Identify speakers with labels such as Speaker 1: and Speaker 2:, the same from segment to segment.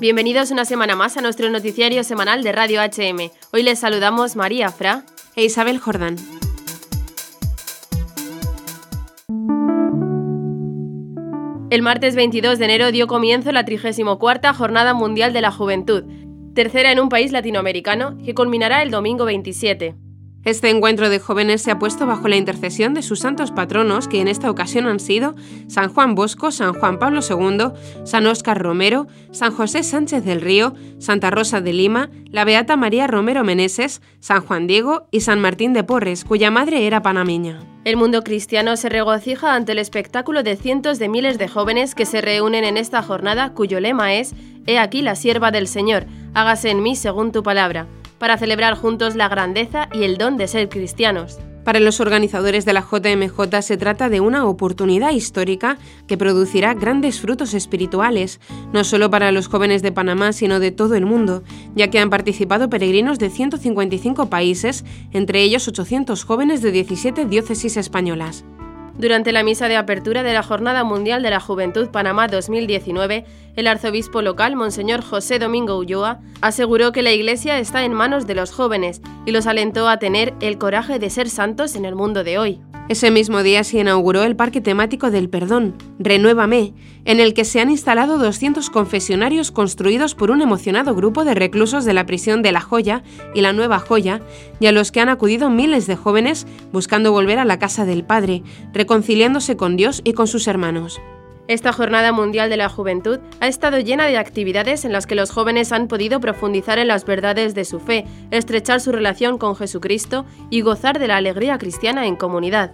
Speaker 1: Bienvenidos una semana más a nuestro noticiario semanal de Radio HM. Hoy les saludamos María Fra
Speaker 2: e Isabel Jordán.
Speaker 1: El martes 22 de enero dio comienzo la 34 Jornada Mundial de la Juventud, tercera en un país latinoamericano, que culminará el domingo 27.
Speaker 2: Este encuentro de jóvenes se ha puesto bajo la intercesión de sus santos patronos, que en esta ocasión han sido San Juan Bosco, San Juan Pablo II, San Óscar Romero, San José Sánchez del Río, Santa Rosa de Lima, la Beata María Romero Meneses, San Juan Diego y San Martín de Porres, cuya madre era panameña.
Speaker 1: El mundo cristiano se regocija ante el espectáculo de cientos de miles de jóvenes que se reúnen en esta jornada cuyo lema es He aquí la sierva del Señor, hágase en mí según tu palabra para celebrar juntos la grandeza y el don de ser cristianos.
Speaker 2: Para los organizadores de la JMJ se trata de una oportunidad histórica que producirá grandes frutos espirituales, no solo para los jóvenes de Panamá, sino de todo el mundo, ya que han participado peregrinos de 155 países, entre ellos 800 jóvenes de 17 diócesis españolas.
Speaker 1: Durante la misa de apertura de la Jornada Mundial de la Juventud Panamá 2019, el arzobispo local, Monseñor José Domingo Ulloa, aseguró que la Iglesia está en manos de los jóvenes y los alentó a tener el coraje de ser santos en el mundo de hoy.
Speaker 2: Ese mismo día se inauguró el Parque Temático del Perdón, Renuévame, en el que se han instalado 200 confesionarios construidos por un emocionado grupo de reclusos de la prisión de La Joya y la Nueva Joya, y a los que han acudido miles de jóvenes buscando volver a la casa del Padre, reconciliándose con Dios y con sus hermanos.
Speaker 1: Esta Jornada Mundial de la Juventud ha estado llena de actividades en las que los jóvenes han podido profundizar en las verdades de su fe, estrechar su relación con Jesucristo y gozar de la alegría cristiana en comunidad.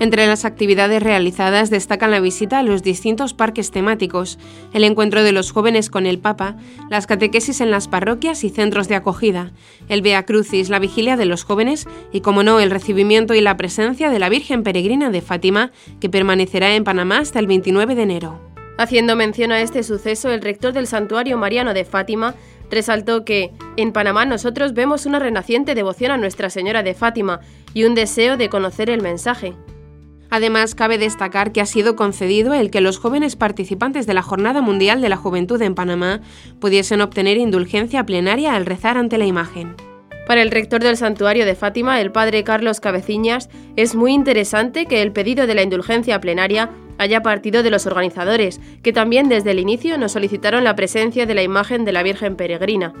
Speaker 2: Entre las actividades realizadas destacan la visita a los distintos parques temáticos, el encuentro de los jóvenes con el Papa, las catequesis en las parroquias y centros de acogida, el Via Crucis, la vigilia de los jóvenes y, como no, el recibimiento y la presencia de la Virgen Peregrina de Fátima, que permanecerá en Panamá hasta el 29 de enero.
Speaker 1: Haciendo mención a este suceso, el rector del Santuario Mariano de Fátima resaltó que en Panamá nosotros vemos una renaciente devoción a Nuestra Señora de Fátima y un deseo de conocer el mensaje.
Speaker 2: Además, cabe destacar que ha sido concedido el que los jóvenes participantes de la Jornada Mundial de la Juventud en Panamá pudiesen obtener indulgencia plenaria al rezar ante la imagen.
Speaker 1: Para el rector del santuario de Fátima, el padre Carlos Cabeciñas, es muy interesante que el pedido de la indulgencia plenaria haya partido de los organizadores, que también desde el inicio nos solicitaron la presencia de la imagen de la Virgen Peregrina.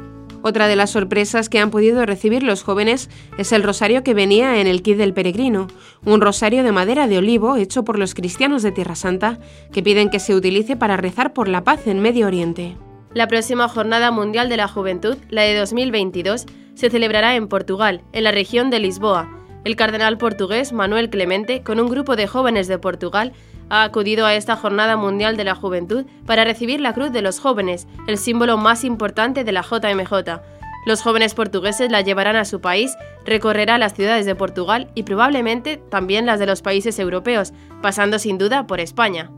Speaker 2: Otra de las sorpresas que han podido recibir los jóvenes es el rosario que venía en el kit del peregrino, un rosario de madera de olivo hecho por los cristianos de Tierra Santa que piden que se utilice para rezar por la paz en Medio Oriente.
Speaker 1: La próxima Jornada Mundial de la Juventud, la de 2022, se celebrará en Portugal, en la región de Lisboa. El cardenal portugués Manuel Clemente, con un grupo de jóvenes de Portugal, ha acudido a esta Jornada Mundial de la Juventud para recibir la Cruz de los Jóvenes, el símbolo más importante de la JMJ. Los jóvenes portugueses la llevarán a su país, recorrerá las ciudades de Portugal y probablemente también las de los países europeos, pasando sin duda por España.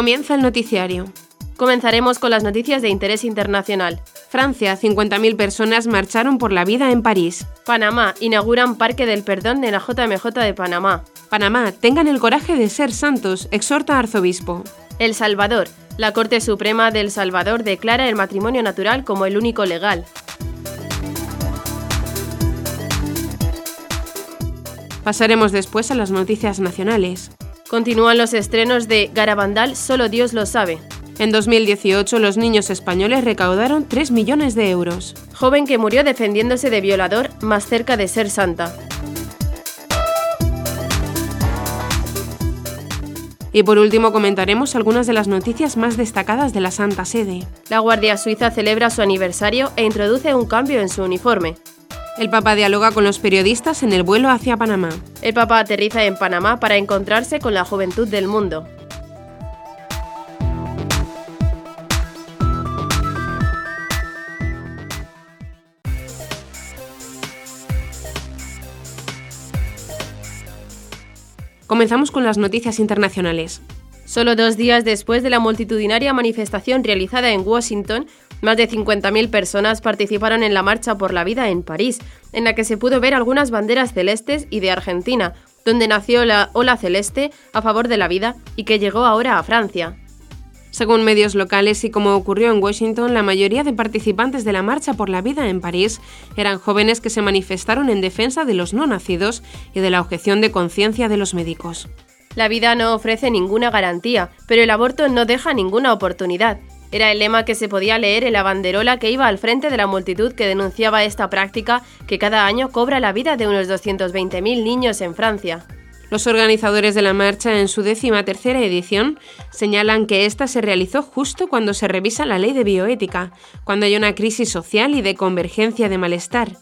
Speaker 2: Comienza el noticiario.
Speaker 1: Comenzaremos con las noticias de interés internacional.
Speaker 2: Francia, 50.000 personas marcharon por la vida en París.
Speaker 1: Panamá, inauguran Parque del Perdón de la JMJ de Panamá.
Speaker 2: Panamá, tengan el coraje de ser santos, exhorta arzobispo.
Speaker 1: El Salvador, la Corte Suprema del Salvador declara el matrimonio natural como el único legal.
Speaker 2: Pasaremos después a las noticias nacionales.
Speaker 1: Continúan los estrenos de Garabandal, Solo Dios lo sabe.
Speaker 2: En 2018 los niños españoles recaudaron 3 millones de euros.
Speaker 1: Joven que murió defendiéndose de violador más cerca de ser santa.
Speaker 2: Y por último comentaremos algunas de las noticias más destacadas de la Santa Sede.
Speaker 1: La Guardia Suiza celebra su aniversario e introduce un cambio en su uniforme.
Speaker 2: El Papa dialoga con los periodistas en el vuelo hacia Panamá.
Speaker 1: El Papa aterriza en Panamá para encontrarse con la juventud del mundo.
Speaker 2: Comenzamos con las noticias internacionales.
Speaker 1: Solo dos días después de la multitudinaria manifestación realizada en Washington, más de 50.000 personas participaron en la Marcha por la Vida en París, en la que se pudo ver algunas banderas celestes y de Argentina, donde nació la Ola Celeste a favor de la vida y que llegó ahora a Francia.
Speaker 2: Según medios locales y como ocurrió en Washington, la mayoría de participantes de la Marcha por la Vida en París eran jóvenes que se manifestaron en defensa de los no nacidos y de la objeción de conciencia de los médicos.
Speaker 1: La vida no ofrece ninguna garantía, pero el aborto no deja ninguna oportunidad. Era el lema que se podía leer en la banderola que iba al frente de la multitud que denunciaba esta práctica que cada año cobra la vida de unos 220.000 niños en Francia.
Speaker 2: Los organizadores de la marcha, en su décima tercera edición, señalan que esta se realizó justo cuando se revisa la ley de bioética, cuando hay una crisis social y de convergencia de malestar.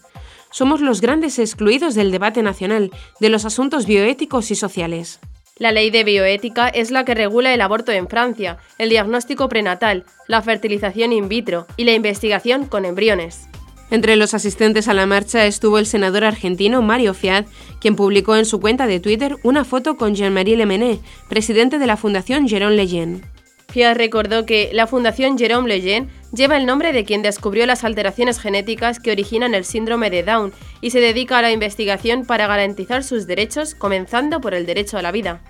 Speaker 2: Somos los grandes excluidos del debate nacional, de los asuntos bioéticos y sociales.
Speaker 1: La ley de bioética es la que regula el aborto en Francia, el diagnóstico prenatal, la fertilización in vitro y la investigación con embriones.
Speaker 2: Entre los asistentes a la marcha estuvo el senador argentino Mario Fiat, quien publicó en su cuenta de Twitter una foto con Jean-Marie Lemené, presidente de la Fundación Jérôme Lejeune.
Speaker 1: Fiat recordó que la Fundación Jérôme Lejeune lleva el nombre de quien descubrió las alteraciones genéticas que originan el síndrome de Down y se dedica a la investigación para garantizar sus derechos, comenzando por el derecho a la vida.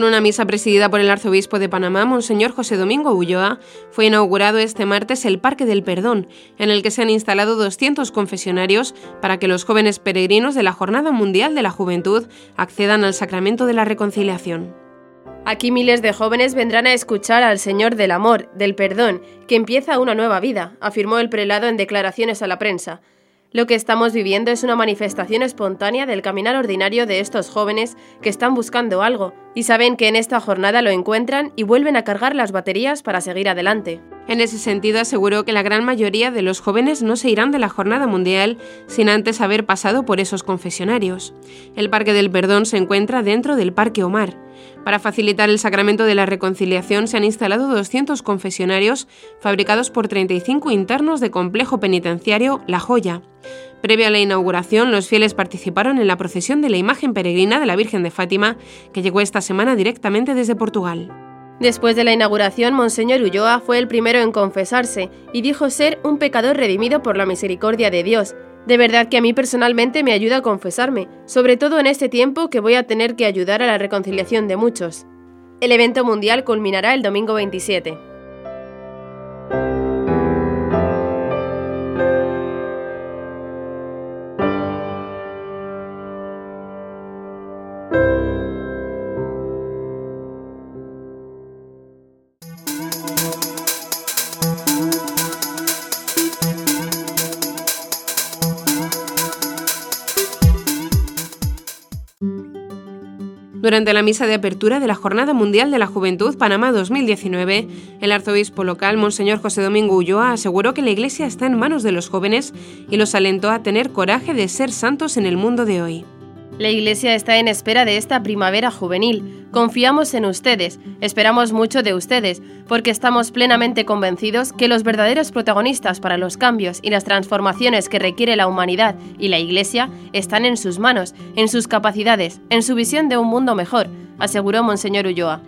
Speaker 2: Con una misa presidida por el arzobispo de Panamá, Monseñor José Domingo Ulloa, fue inaugurado este martes el Parque del Perdón, en el que se han instalado 200 confesionarios para que los jóvenes peregrinos de la Jornada Mundial de la Juventud accedan al sacramento de la reconciliación.
Speaker 1: Aquí miles de jóvenes vendrán a escuchar al Señor del Amor, del Perdón, que empieza una nueva vida, afirmó el prelado en declaraciones a la prensa. Lo que estamos viviendo es una manifestación espontánea del caminar ordinario de estos jóvenes que están buscando algo y saben que en esta jornada lo encuentran y vuelven a cargar las baterías para seguir adelante.
Speaker 2: En ese sentido, aseguró que la gran mayoría de los jóvenes no se irán de la Jornada Mundial sin antes haber pasado por esos confesionarios. El Parque del Perdón se encuentra dentro del Parque Omar. Para facilitar el sacramento de la reconciliación se han instalado 200 confesionarios fabricados por 35 internos de complejo penitenciario La Joya. Previo a la inauguración, los fieles participaron en la procesión de la imagen peregrina de la Virgen de Fátima, que llegó esta semana directamente desde Portugal.
Speaker 1: Después de la inauguración, Monseñor Ulloa fue el primero en confesarse y dijo ser un pecador redimido por la misericordia de Dios. De verdad que a mí personalmente me ayuda a confesarme, sobre todo en este tiempo que voy a tener que ayudar a la reconciliación de muchos. El evento mundial culminará el domingo 27.
Speaker 2: Durante la misa de apertura de la Jornada Mundial de la Juventud Panamá 2019, el arzobispo local, Monseñor José Domingo Ulloa, aseguró que la Iglesia está en manos de los jóvenes y los alentó a tener coraje de ser santos en el mundo de hoy.
Speaker 1: La Iglesia está en espera de esta primavera juvenil. Confiamos en ustedes, esperamos mucho de ustedes, porque estamos plenamente convencidos que los verdaderos protagonistas para los cambios y las transformaciones que requiere la humanidad y la Iglesia están en sus manos, en sus capacidades, en su visión de un mundo mejor, aseguró Monseñor Ulloa.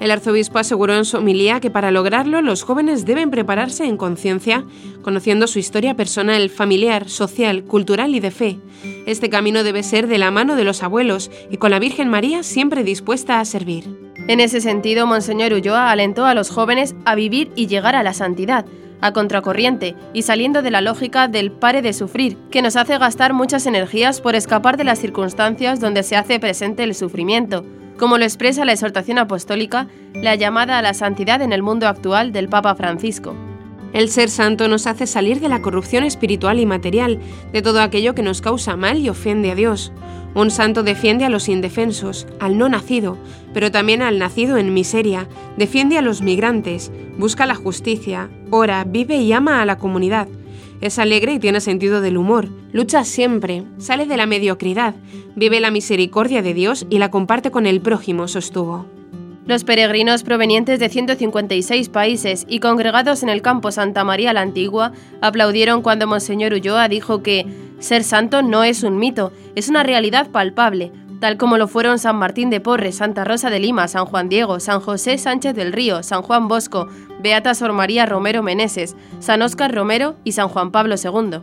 Speaker 2: El arzobispo aseguró en su homilía que para lograrlo los jóvenes deben prepararse en conciencia, conociendo su historia personal, familiar, social, cultural y de fe. Este camino debe ser de la mano de los abuelos y con la Virgen María siempre dispuesta a servir.
Speaker 1: En ese sentido, Monseñor Ulloa alentó a los jóvenes a vivir y llegar a la santidad, a contracorriente y saliendo de la lógica del pare de sufrir, que nos hace gastar muchas energías por escapar de las circunstancias donde se hace presente el sufrimiento como lo expresa la exhortación apostólica, la llamada a la santidad en el mundo actual del Papa Francisco.
Speaker 2: El ser santo nos hace salir de la corrupción espiritual y material, de todo aquello que nos causa mal y ofende a Dios. Un santo defiende a los indefensos, al no nacido, pero también al nacido en miseria, defiende a los migrantes, busca la justicia, ora, vive y ama a la comunidad, es alegre y tiene sentido del humor. Lucha siempre, sale de la mediocridad, vive la misericordia de Dios y la comparte con el prójimo, sostuvo.
Speaker 1: Los peregrinos provenientes de 156 países y congregados en el campo Santa María la Antigua aplaudieron cuando Monseñor Ulloa dijo que ser santo no es un mito, es una realidad palpable, tal como lo fueron San Martín de Porres, Santa Rosa de Lima, San Juan Diego, San José Sánchez del Río, San Juan Bosco, Beata Sor María Romero Meneses, San Óscar Romero y San Juan Pablo II.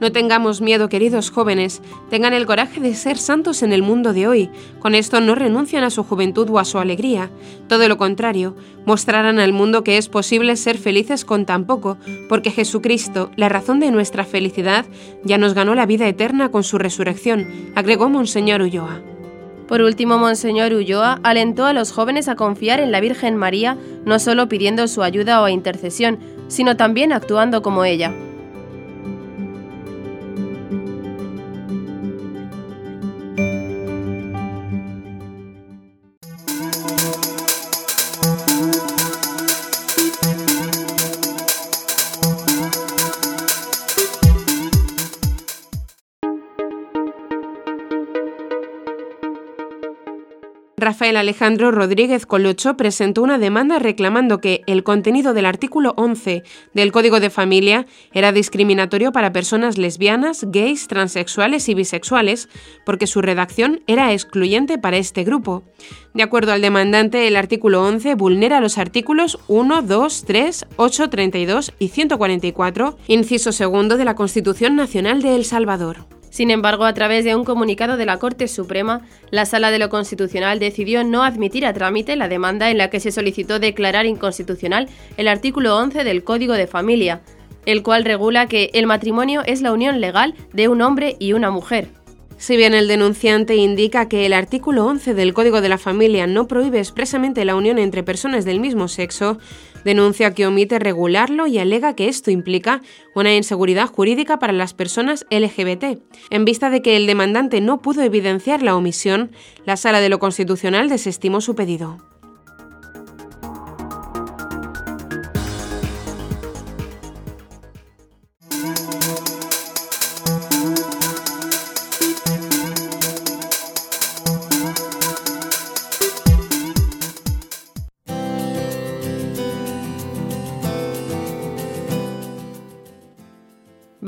Speaker 2: No tengamos miedo, queridos jóvenes, tengan el coraje de ser santos en el mundo de hoy. Con esto no renuncian a su juventud o a su alegría. Todo lo contrario, mostrarán al mundo que es posible ser felices con tan poco, porque Jesucristo, la razón de nuestra felicidad, ya nos ganó la vida eterna con su resurrección, agregó Monseñor Ulloa.
Speaker 1: Por último, Monseñor Ulloa alentó a los jóvenes a confiar en la Virgen María, no solo pidiendo su ayuda o intercesión, sino también actuando como ella.
Speaker 2: Rafael Alejandro Rodríguez Colocho presentó una demanda reclamando que el contenido del artículo 11 del Código de Familia era discriminatorio para personas lesbianas, gays, transexuales y bisexuales, porque su redacción era excluyente para este grupo. De acuerdo al demandante, el artículo 11 vulnera los artículos 1, 2, 3, 8, 32 y 144, inciso segundo de la Constitución Nacional de El Salvador.
Speaker 1: Sin embargo, a través de un comunicado de la Corte Suprema, la Sala de lo Constitucional decidió no admitir a trámite la demanda en la que se solicitó declarar inconstitucional el artículo 11 del Código de Familia, el cual regula que el matrimonio es la unión legal de un hombre y una mujer.
Speaker 2: Si bien el denunciante indica que el artículo 11 del Código de la Familia no prohíbe expresamente la unión entre personas del mismo sexo, denuncia que omite regularlo y alega que esto implica una inseguridad jurídica para las personas LGBT. En vista de que el demandante no pudo evidenciar la omisión, la Sala de lo Constitucional desestimó su pedido.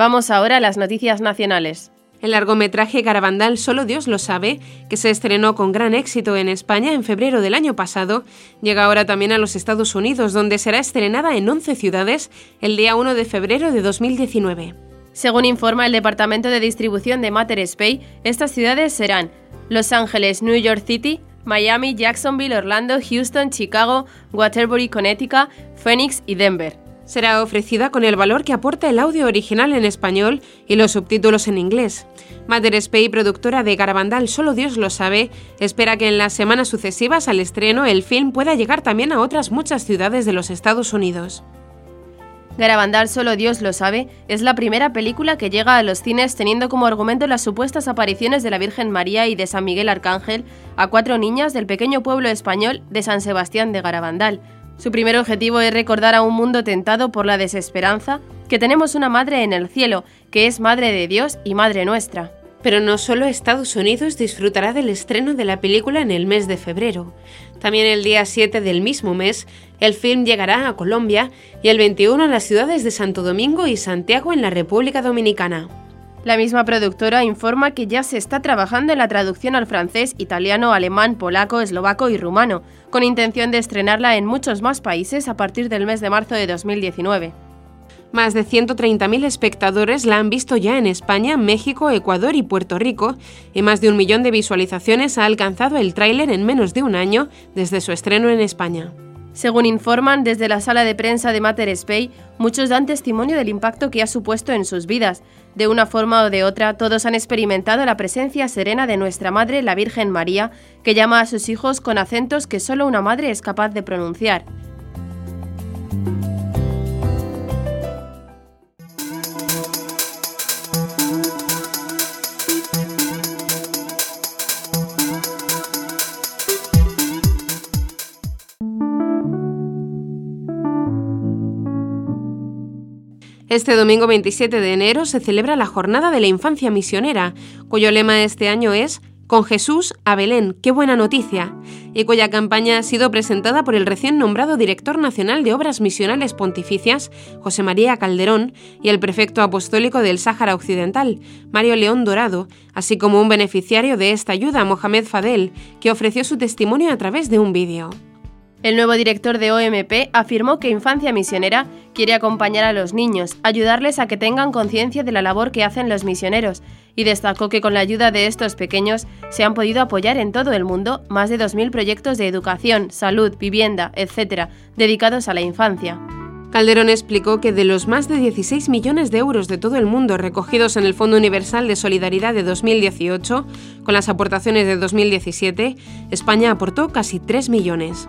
Speaker 1: Vamos ahora a las noticias nacionales.
Speaker 2: El largometraje Garabandal Solo Dios lo sabe, que se estrenó con gran éxito en España en febrero del año pasado, llega ahora también a los Estados Unidos, donde será estrenada en 11 ciudades el día 1 de febrero de 2019.
Speaker 1: Según informa el Departamento de Distribución de Matter Space, estas ciudades serán Los Ángeles, New York City, Miami, Jacksonville, Orlando, Houston, Chicago, Waterbury, Connecticut, Phoenix y Denver
Speaker 2: será ofrecida con el valor que aporta el audio original en español y los subtítulos en inglés. Mother Spey, productora de Garabandal Solo Dios lo sabe, espera que en las semanas sucesivas al estreno el film pueda llegar también a otras muchas ciudades de los Estados Unidos.
Speaker 1: Garabandal Solo Dios lo sabe es la primera película que llega a los cines teniendo como argumento las supuestas apariciones de la Virgen María y de San Miguel Arcángel a cuatro niñas del pequeño pueblo español de San Sebastián de Garabandal su primer objetivo es recordar a un mundo tentado por la desesperanza que tenemos una madre en el cielo, que es madre de Dios y madre nuestra.
Speaker 2: Pero no solo Estados Unidos disfrutará del estreno de la película en el mes de febrero. También el día 7 del mismo mes, el film llegará a Colombia y el 21 a las ciudades de Santo Domingo y Santiago en la República Dominicana.
Speaker 1: La misma productora informa que ya se está trabajando en la traducción al francés, italiano, alemán, polaco, eslovaco y rumano, con intención de estrenarla en muchos más países a partir del mes de marzo de 2019.
Speaker 2: Más de 130.000 espectadores la han visto ya en España, México, Ecuador y Puerto Rico, y más de un millón de visualizaciones ha alcanzado el tráiler en menos de un año desde su estreno en España.
Speaker 1: Según informan desde la sala de prensa de Mater Spey, muchos dan testimonio del impacto que ha supuesto en sus vidas. De una forma o de otra, todos han experimentado la presencia serena de nuestra Madre, la Virgen María, que llama a sus hijos con acentos que solo una madre es capaz de pronunciar.
Speaker 2: Este domingo 27 de enero se celebra la Jornada de la Infancia Misionera, cuyo lema este año es Con Jesús a Belén, qué buena noticia, y cuya campaña ha sido presentada por el recién nombrado director nacional de Obras Misionales Pontificias, José María Calderón, y el prefecto apostólico del Sáhara Occidental, Mario León Dorado, así como un beneficiario de esta ayuda, Mohamed Fadel, que ofreció su testimonio a través de un vídeo.
Speaker 1: El nuevo director de OMP afirmó que Infancia Misionera quiere acompañar a los niños, ayudarles a que tengan conciencia de la labor que hacen los misioneros, y destacó que con la ayuda de estos pequeños se han podido apoyar en todo el mundo más de 2.000 proyectos de educación, salud, vivienda, etc., dedicados a la infancia.
Speaker 2: Calderón explicó que de los más de 16 millones de euros de todo el mundo recogidos en el Fondo Universal de Solidaridad de 2018, con las aportaciones de 2017, España aportó casi 3 millones.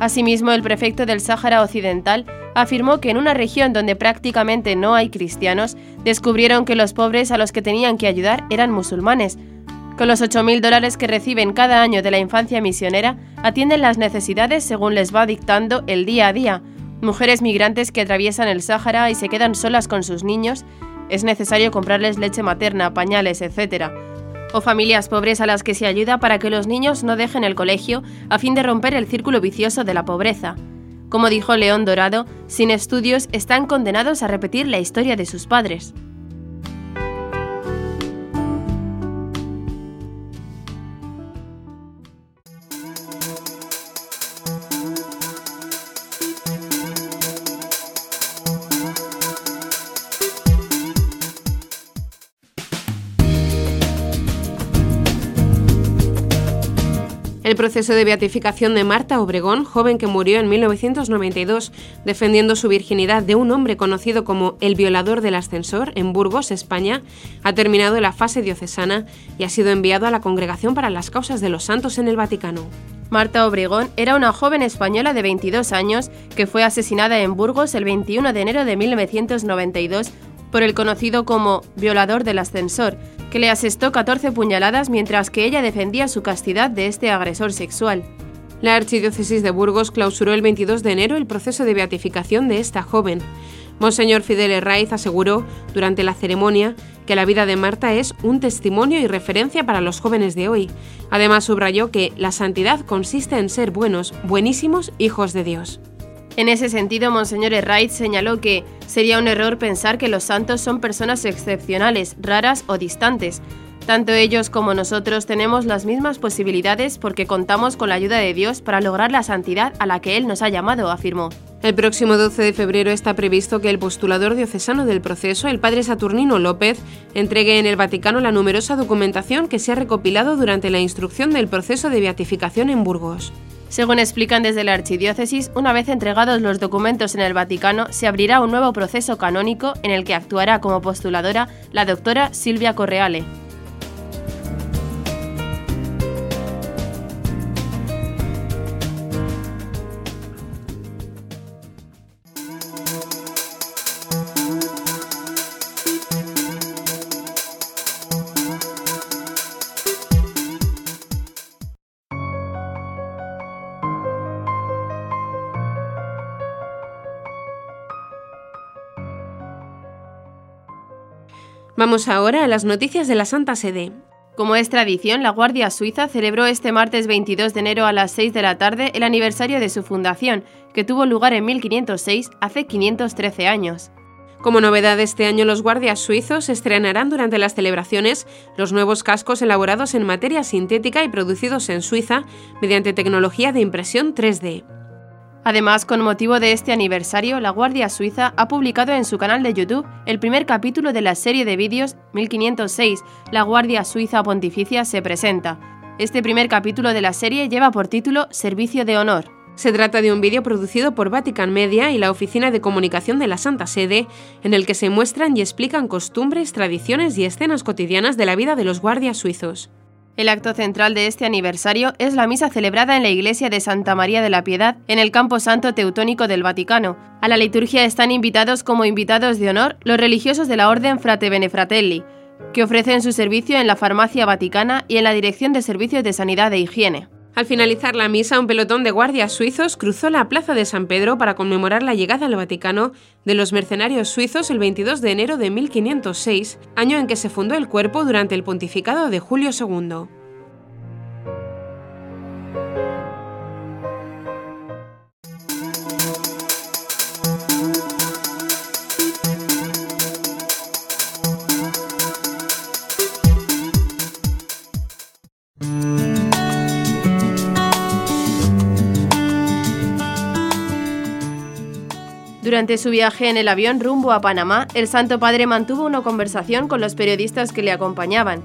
Speaker 1: Asimismo, el prefecto del Sáhara Occidental afirmó que en una región donde prácticamente no hay cristianos, descubrieron que los pobres a los que tenían que ayudar eran musulmanes. Con los 8.000 dólares que reciben cada año de la infancia misionera, atienden las necesidades según les va dictando el día a día. Mujeres migrantes que atraviesan el Sáhara y se quedan solas con sus niños, es necesario comprarles leche materna, pañales, etc o familias pobres a las que se ayuda para que los niños no dejen el colegio a fin de romper el círculo vicioso de la pobreza. Como dijo León Dorado, sin estudios están condenados a repetir la historia de sus padres.
Speaker 2: El proceso de beatificación de Marta Obregón, joven que murió en 1992 defendiendo su virginidad de un hombre conocido como el violador del ascensor en Burgos, España, ha terminado la fase diocesana y ha sido enviado a la Congregación para las Causas de los Santos en el Vaticano.
Speaker 1: Marta Obregón era una joven española de 22 años que fue asesinada en Burgos el 21 de enero de 1992 por el conocido como violador del ascensor, que le asestó 14 puñaladas mientras que ella defendía su castidad de este agresor sexual.
Speaker 2: La Archidiócesis de Burgos clausuró el 22 de enero el proceso de beatificación de esta joven. Monseñor Fidel Herraiz aseguró durante la ceremonia que la vida de Marta es un testimonio y referencia para los jóvenes de hoy. Además subrayó que la santidad consiste en ser buenos, buenísimos hijos de Dios.
Speaker 1: En ese sentido, Monseñor Herraiz señaló que sería un error pensar que los santos son personas excepcionales, raras o distantes. Tanto ellos como nosotros tenemos las mismas posibilidades porque contamos con la ayuda de Dios para lograr la santidad a la que Él nos ha llamado, afirmó.
Speaker 2: El próximo 12 de febrero está previsto que el postulador diocesano del proceso, el padre Saturnino López, entregue en el Vaticano la numerosa documentación que se ha recopilado durante la instrucción del proceso de beatificación en Burgos.
Speaker 1: Según explican desde la Archidiócesis, una vez entregados los documentos en el Vaticano, se abrirá un nuevo proceso canónico en el que actuará como postuladora la doctora Silvia Correale.
Speaker 2: Vamos ahora a las noticias de la Santa Sede.
Speaker 1: Como es tradición, la Guardia Suiza celebró este martes 22 de enero a las 6 de la tarde el aniversario de su fundación, que tuvo lugar en 1506, hace 513 años.
Speaker 2: Como novedad este año, los guardias suizos estrenarán durante las celebraciones los nuevos cascos elaborados en materia sintética y producidos en Suiza mediante tecnología de impresión 3D.
Speaker 1: Además, con motivo de este aniversario, la Guardia Suiza ha publicado en su canal de YouTube el primer capítulo de la serie de vídeos 1506, La Guardia Suiza Pontificia se presenta. Este primer capítulo de la serie lleva por título Servicio de Honor.
Speaker 2: Se trata de un vídeo producido por Vatican Media y la Oficina de Comunicación de la Santa Sede, en el que se muestran y explican costumbres, tradiciones y escenas cotidianas de la vida de los guardias suizos.
Speaker 1: El acto central de este aniversario es la misa celebrada en la iglesia de Santa María de la Piedad, en el Campo Santo Teutónico del Vaticano. A la liturgia están invitados como invitados de honor los religiosos de la Orden Frate Benefratelli, que ofrecen su servicio en la Farmacia Vaticana y en la Dirección de Servicios de Sanidad e Higiene.
Speaker 2: Al finalizar la misa, un pelotón de guardias suizos cruzó la plaza de San Pedro para conmemorar la llegada al Vaticano de los mercenarios suizos el 22 de enero de 1506, año en que se fundó el cuerpo durante el pontificado de Julio II.
Speaker 1: Durante su viaje en el avión rumbo a Panamá, el Santo Padre mantuvo una conversación con los periodistas que le acompañaban.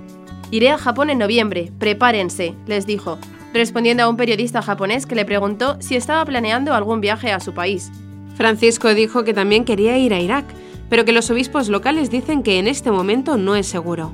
Speaker 1: Iré a Japón en noviembre, prepárense, les dijo, respondiendo a un periodista japonés que le preguntó si estaba planeando algún viaje a su país.
Speaker 2: Francisco dijo que también quería ir a Irak, pero que los obispos locales dicen que en este momento no es seguro.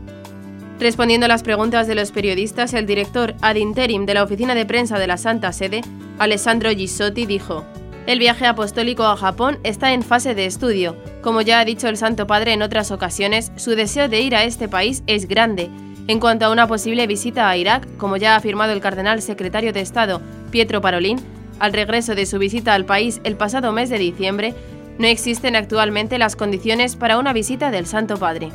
Speaker 1: Respondiendo a las preguntas de los periodistas, el director ad interim de la oficina de prensa de la Santa Sede, Alessandro Gisotti, dijo: El viaje apostólico a Japón está en fase de estudio. Como ya ha dicho el Santo Padre en otras ocasiones, su deseo de ir a este país es grande. En cuanto a una posible visita a Irak, como ya ha afirmado el cardenal secretario de Estado, Pietro Parolin, al regreso de su visita al país el pasado mes de diciembre, no existen actualmente las condiciones para una visita del Santo Padre.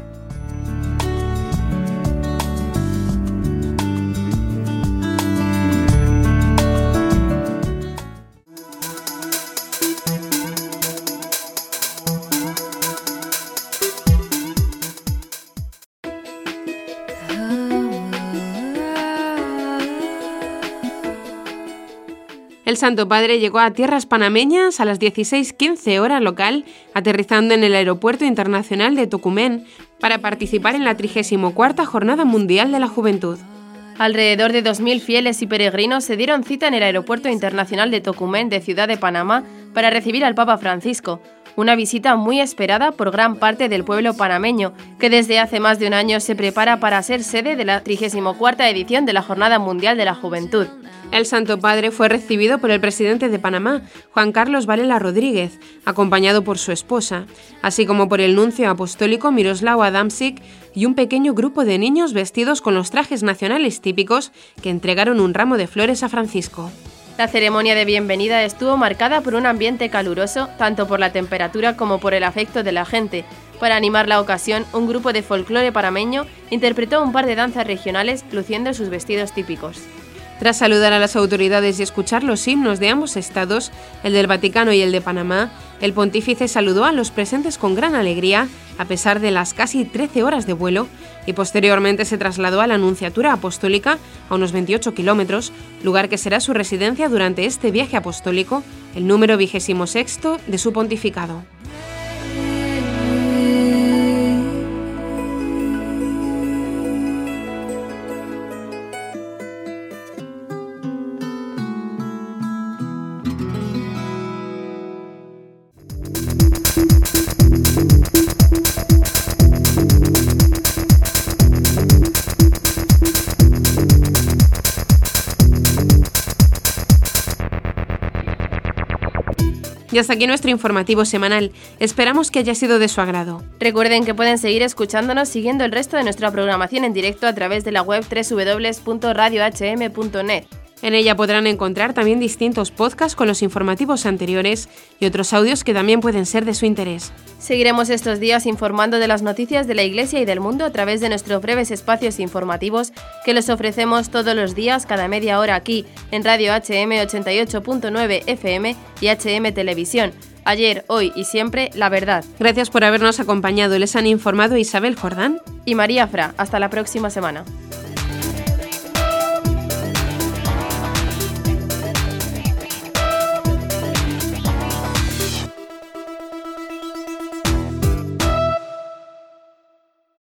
Speaker 2: El Santo Padre llegó a tierras panameñas a las 16:15 hora local, aterrizando en el Aeropuerto Internacional de Tucumán para participar en la 34 Jornada Mundial de la Juventud.
Speaker 1: Alrededor de 2.000 fieles y peregrinos se dieron cita en el Aeropuerto Internacional de Tocumen de Ciudad de Panamá para recibir al Papa Francisco, una visita muy esperada por gran parte del pueblo panameño, que desde hace más de un año se prepara para ser sede de la 34 edición de la Jornada Mundial de la Juventud.
Speaker 2: El Santo Padre fue recibido por el presidente de Panamá, Juan Carlos Varela Rodríguez, acompañado por su esposa, así como por el nuncio apostólico Miroslav Adamsik y un pequeño grupo de niños vestidos con los trajes nacionales típicos que entregaron un ramo de flores a Francisco.
Speaker 1: La ceremonia de bienvenida estuvo marcada por un ambiente caluroso, tanto por la temperatura como por el afecto de la gente. Para animar la ocasión, un grupo de folclore parameño interpretó un par de danzas regionales luciendo sus vestidos típicos.
Speaker 2: Tras saludar a las autoridades y escuchar los himnos de ambos estados, el del Vaticano y el de Panamá, el pontífice saludó a los presentes con gran alegría, a pesar de las casi 13 horas de vuelo, y posteriormente se trasladó a la Anunciatura Apostólica, a unos 28 kilómetros, lugar que será su residencia durante este viaje apostólico, el número vigésimo sexto de su pontificado. Hasta aquí nuestro informativo semanal. Esperamos que haya sido de su agrado.
Speaker 1: Recuerden que pueden seguir escuchándonos siguiendo el resto de nuestra programación en directo a través de la web www.radiohm.net.
Speaker 2: En ella podrán encontrar también distintos podcasts con los informativos anteriores y otros audios que también pueden ser de su interés.
Speaker 1: Seguiremos estos días informando de las noticias de la Iglesia y del mundo a través de nuestros breves espacios informativos que les ofrecemos todos los días cada media hora aquí en Radio HM 88.9 FM y HM Televisión. Ayer, hoy y siempre, la verdad.
Speaker 2: Gracias por habernos acompañado. Les han informado Isabel Jordán
Speaker 1: y María Fra. Hasta la próxima semana.